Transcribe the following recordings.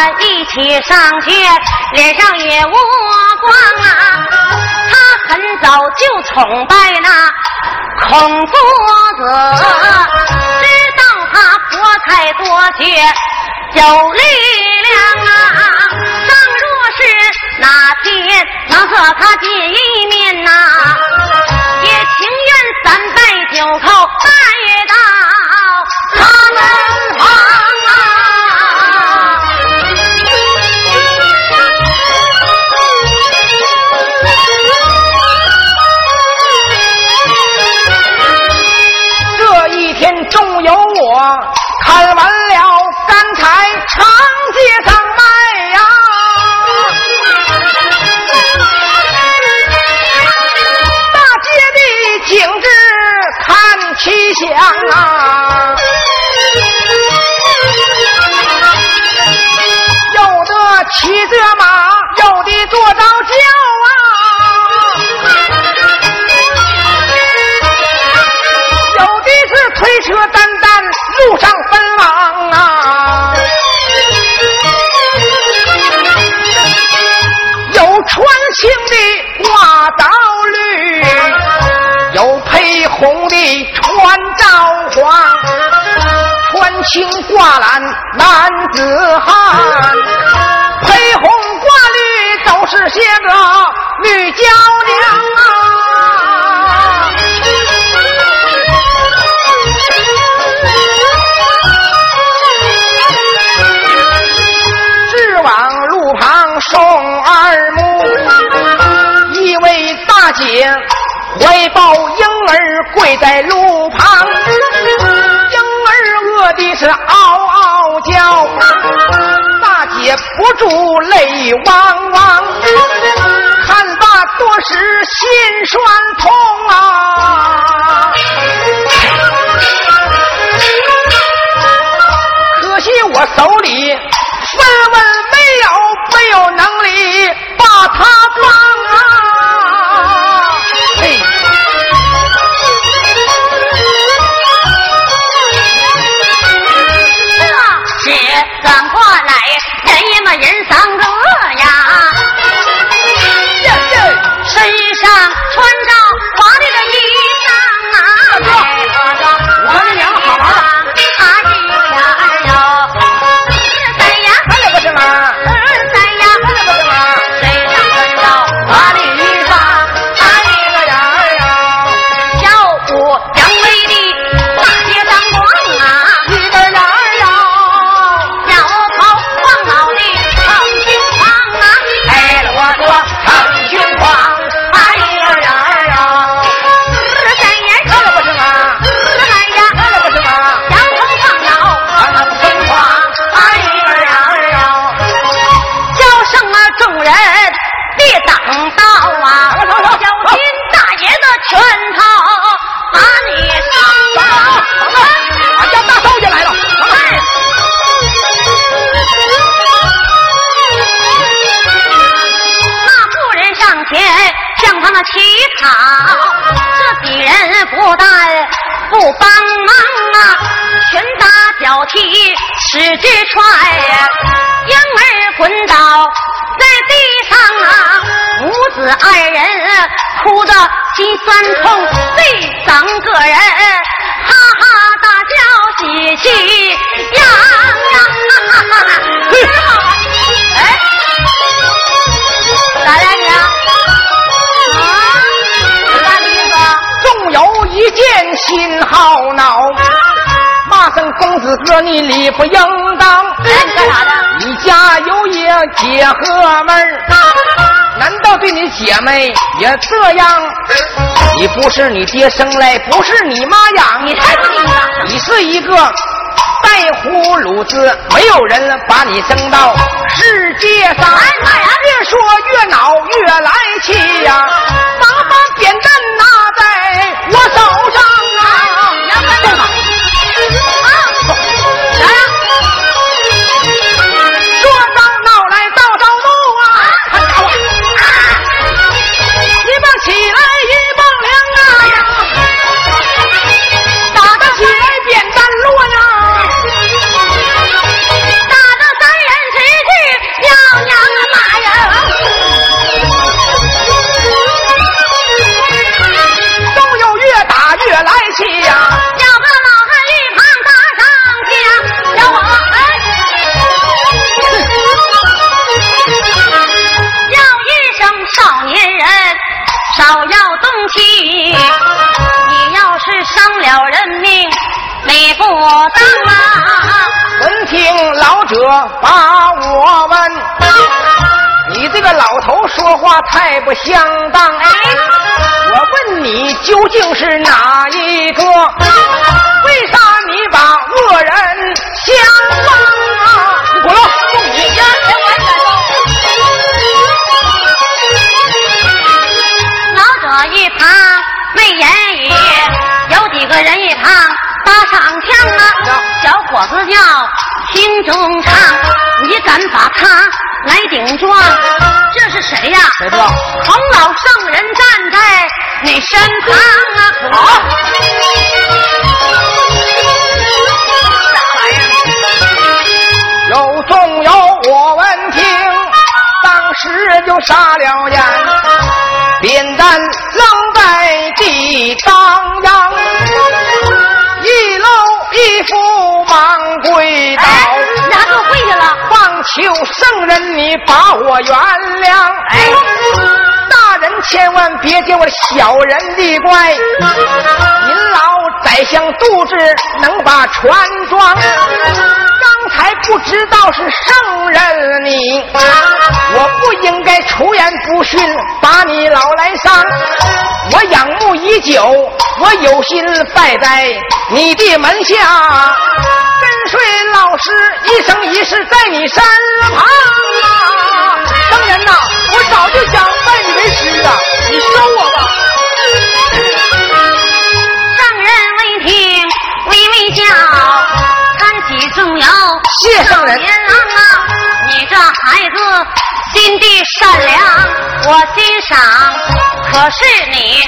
们一起上学，脸上也无光啊。他很早就崇拜那孔夫子，知道他博才多学，有力量啊。倘若是哪天能和他见一面呐、也情愿三拜九叩拜到他门一天终有我看完了干柴长街上卖呀，大街的景致看奇想啊，有的骑着马，有的坐着轿青挂蓝男子汉，配红挂绿都是些个女娇娘啊。直往路旁送二目，一位大姐怀抱婴儿跪在路旁，的是嗷嗷叫，大姐不住泪汪汪，看罢多时心酸痛啊。不帮忙啊，拳打脚踢使劲踹，婴儿滚倒在地上啊，母子二人哭得心酸痛，这三个人哈哈大笑喜气洋洋，哎，哥你理不应当。哎，你干啥的？你家有爷姐和妹儿，难道对你姐妹也这样？你不是你爹生来，不是你妈养，你才不听呢！你是一个带葫芦子，没有人把你生到世界上。哎妈呀越说越恼，越来气呀、把把扁担拿把我问，你这个老头说话太不相当。哎，我问你究竟是哪一个？为啥你把恶人相忘啊？你滚了，送你行，哎，我也敢动。老者一旁没言语，有几个人一旁搭上枪啊。小伙子叫听中唱，你敢把他来顶撞？这是谁呀？谁不知道？孔老圣人站在你身旁啊！好，啥玩意儿？有纵有我闻听，当时就傻了眼，扁担扔在地当央，一搂一扶求圣人你把我原谅，哎，大人千万别叫我小人的怪，您老宰相杜志能把船装，刚才不知道是圣人你，我不应该出言不逊，把你老来伤，我仰慕已久，我有心拜在你的门下。跟随老师一生一世在你身旁啊！圣人呐，我早就想拜你为师啊，你收我吧。看起重要。谢圣人年郎啊，你这孩子心地善良，我欣赏。可是你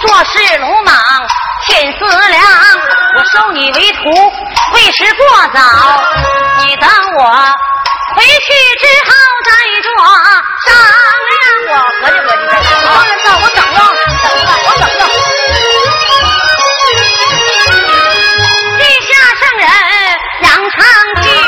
做事鲁莽，欠思量。我收你为徒，为时过早。你等我回去之后再做商量。我合计合计再说啊。圣人呐，我等着，等着，我等了。想唱去，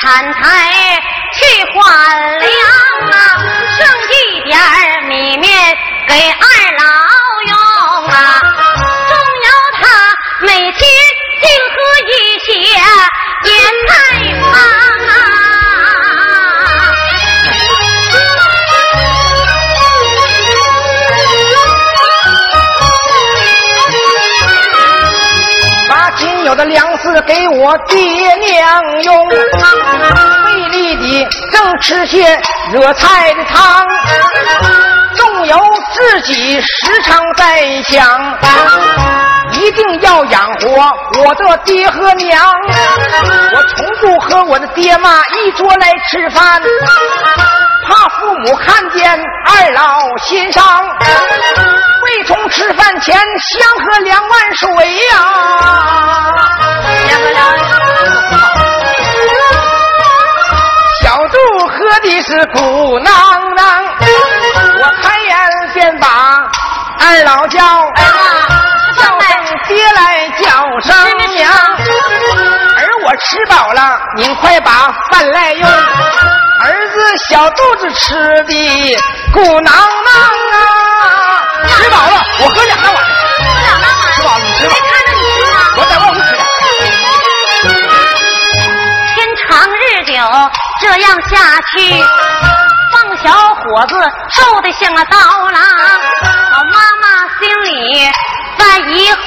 砍柴去换粮啊，剩一点米面给二老用啊，仲有他每天净喝一些盐菜汤仅有的粮食给我爹娘用，费力的正吃些热菜的汤，纵有自己时常在想，一定要养活我的爹和娘，我从不和我的爹妈一桌来吃饭。怕父母看见二老心伤，为从吃饭前相喝两碗水呀。小肚喝的是鼓囊囊，我开眼便把二老叫，叫声爹来叫声娘，而我吃饱了，您快把饭来用。儿子小肚子吃的鼓囊囊！吃饱了，我喝两大碗。喝两大碗。吃饱了，你吃吧。看着你吃我在外屋吃的天长日久这样下去，放小伙子瘦的像个刀郎。老妈妈心里犯一回，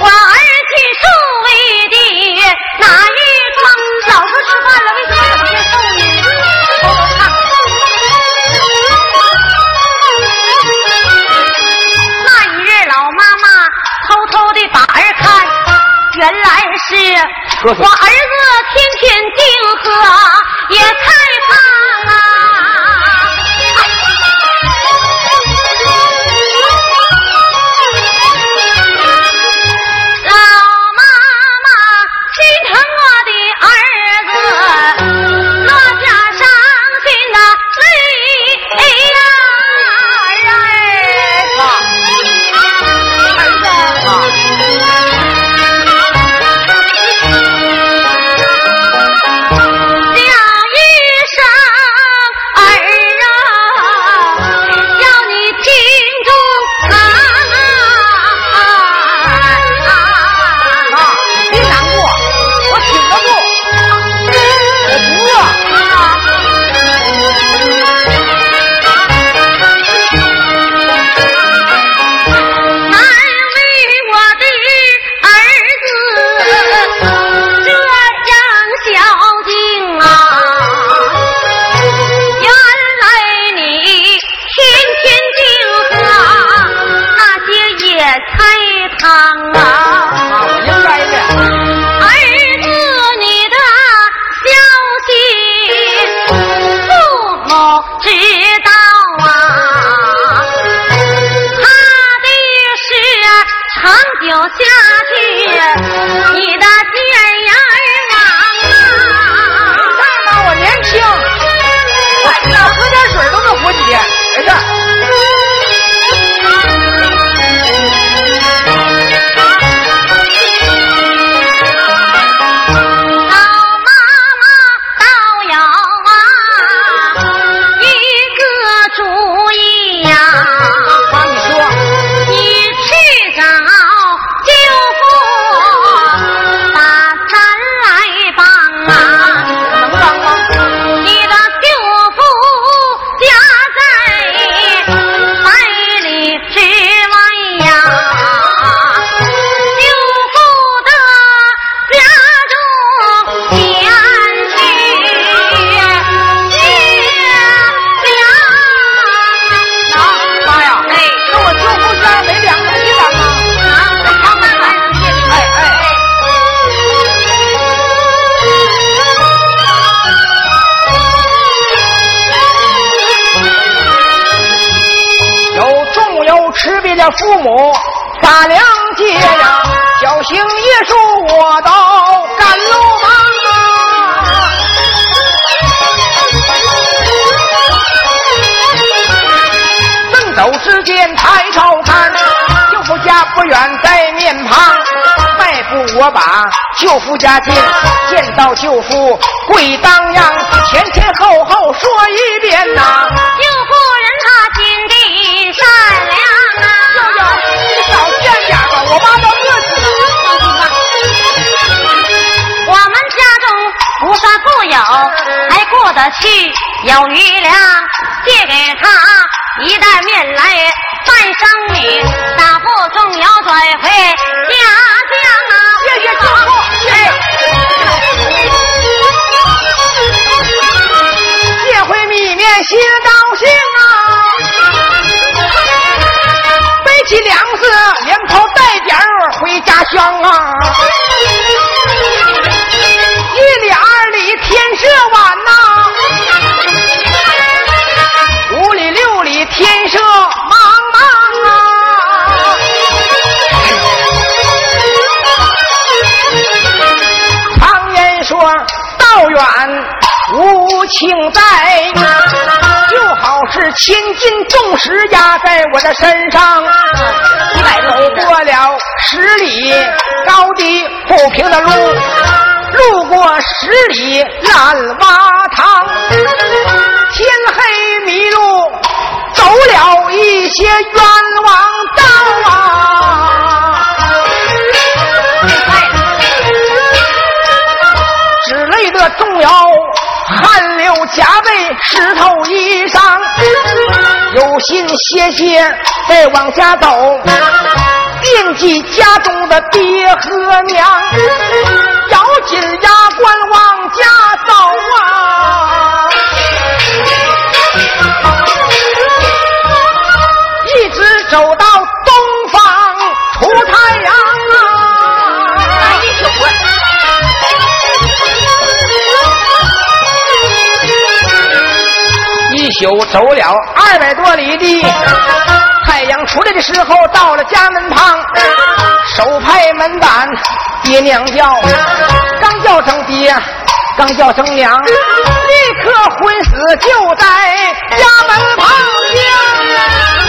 我儿去受为的哪一桩？老说吃饭了，为什么原来是我儿子天天订喝野菜汤啊。父母把粮接呀，小行夜宿我到赶路忙啊。正走之间抬头看，舅父家不远在面旁，迈步我把舅父家进，见到舅父跪当阳，前前后后说一遍呐。舅夫人他心地善良啊。舅舅，你少见点吧，我妈都饿死了。我们家中不算富有，还过得去，有余粮，借给他一袋面来半生米，大步重要转回家乡啊！谢谢舅父，谢谢。借回米面心高兴啊，起粮食，连跑带点儿回家乡啊。一里二里天色晚呐、五里六里天色茫茫啊。常言说，道远无情在，千斤重石压在我的身上。走过了十里高低不平的路，路过十里烂洼塘，天黑迷路，走了一些冤枉道啊。只累得动摇，汗流浃背，湿透衣裳。有心歇歇，再往家走，惦记家中的爹和娘，咬紧牙关往家走啊！一直走到又走了二百多里地，太阳出来的时候，到了家门旁，手拍门板，爹娘叫，刚叫声爹，刚叫声娘，立刻昏死就在家门旁边。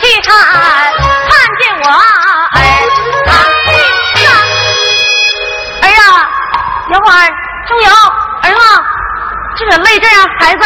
去看，看见我儿躺地上。儿啊，小伙儿，钟瑶，儿子，这个累这样，孩子，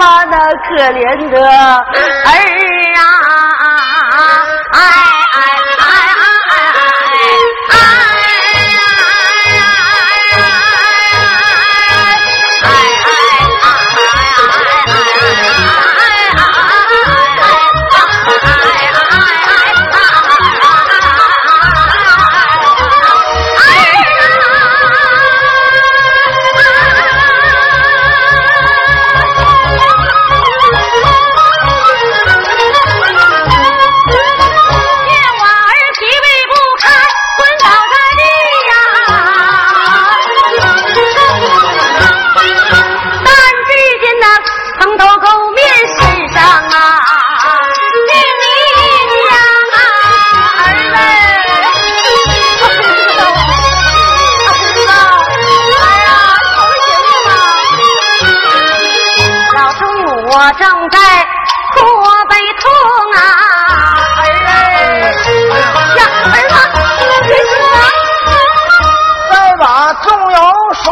妈那可怜的儿啊，哎。我正在哭我悲痛啊儿哎呀儿子你们别说再把重要说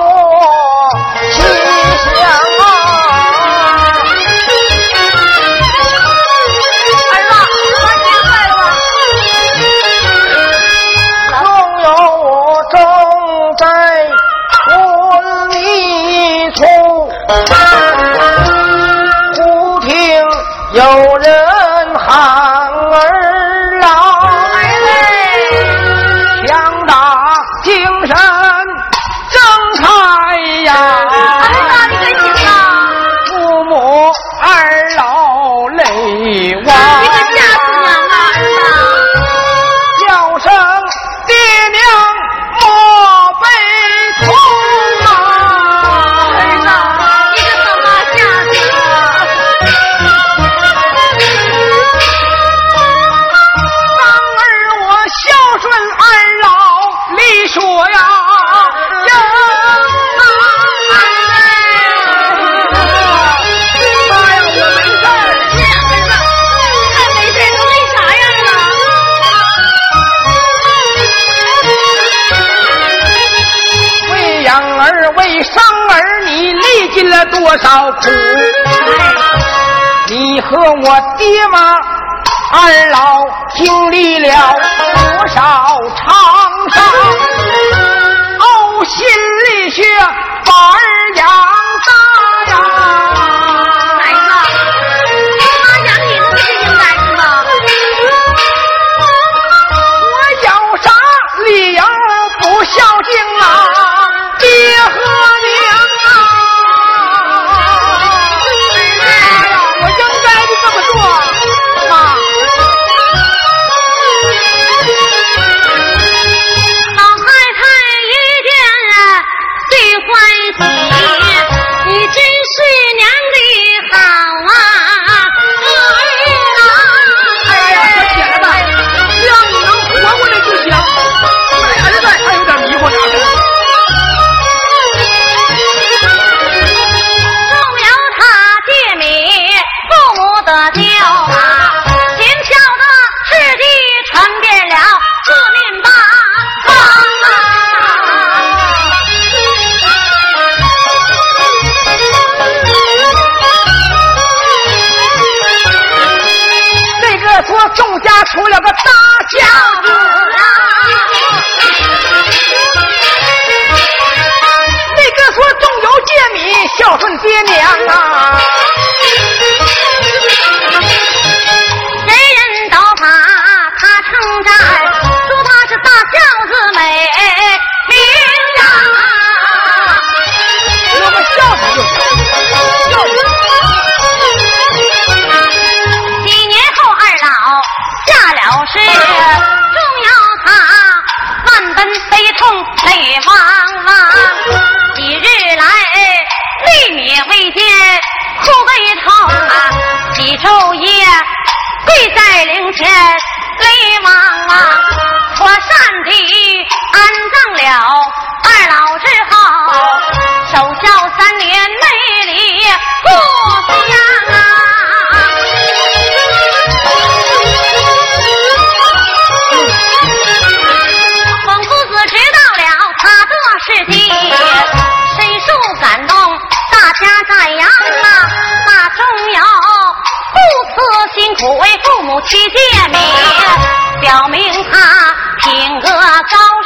和我爹妈二老经历了多少沧桑呕心沥血七戒名，表明他品格高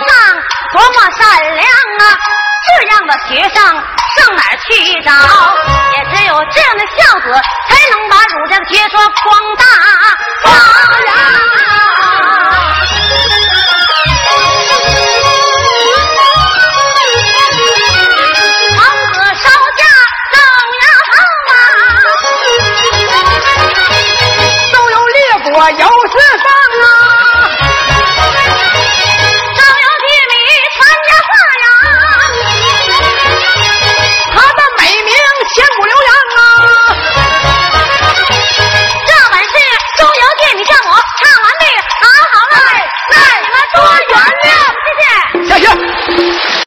尚，多么善良啊！这样的学生上哪去找？也只有这样的孝子，才能把儒家的学说扩大发扬。我有事上啊。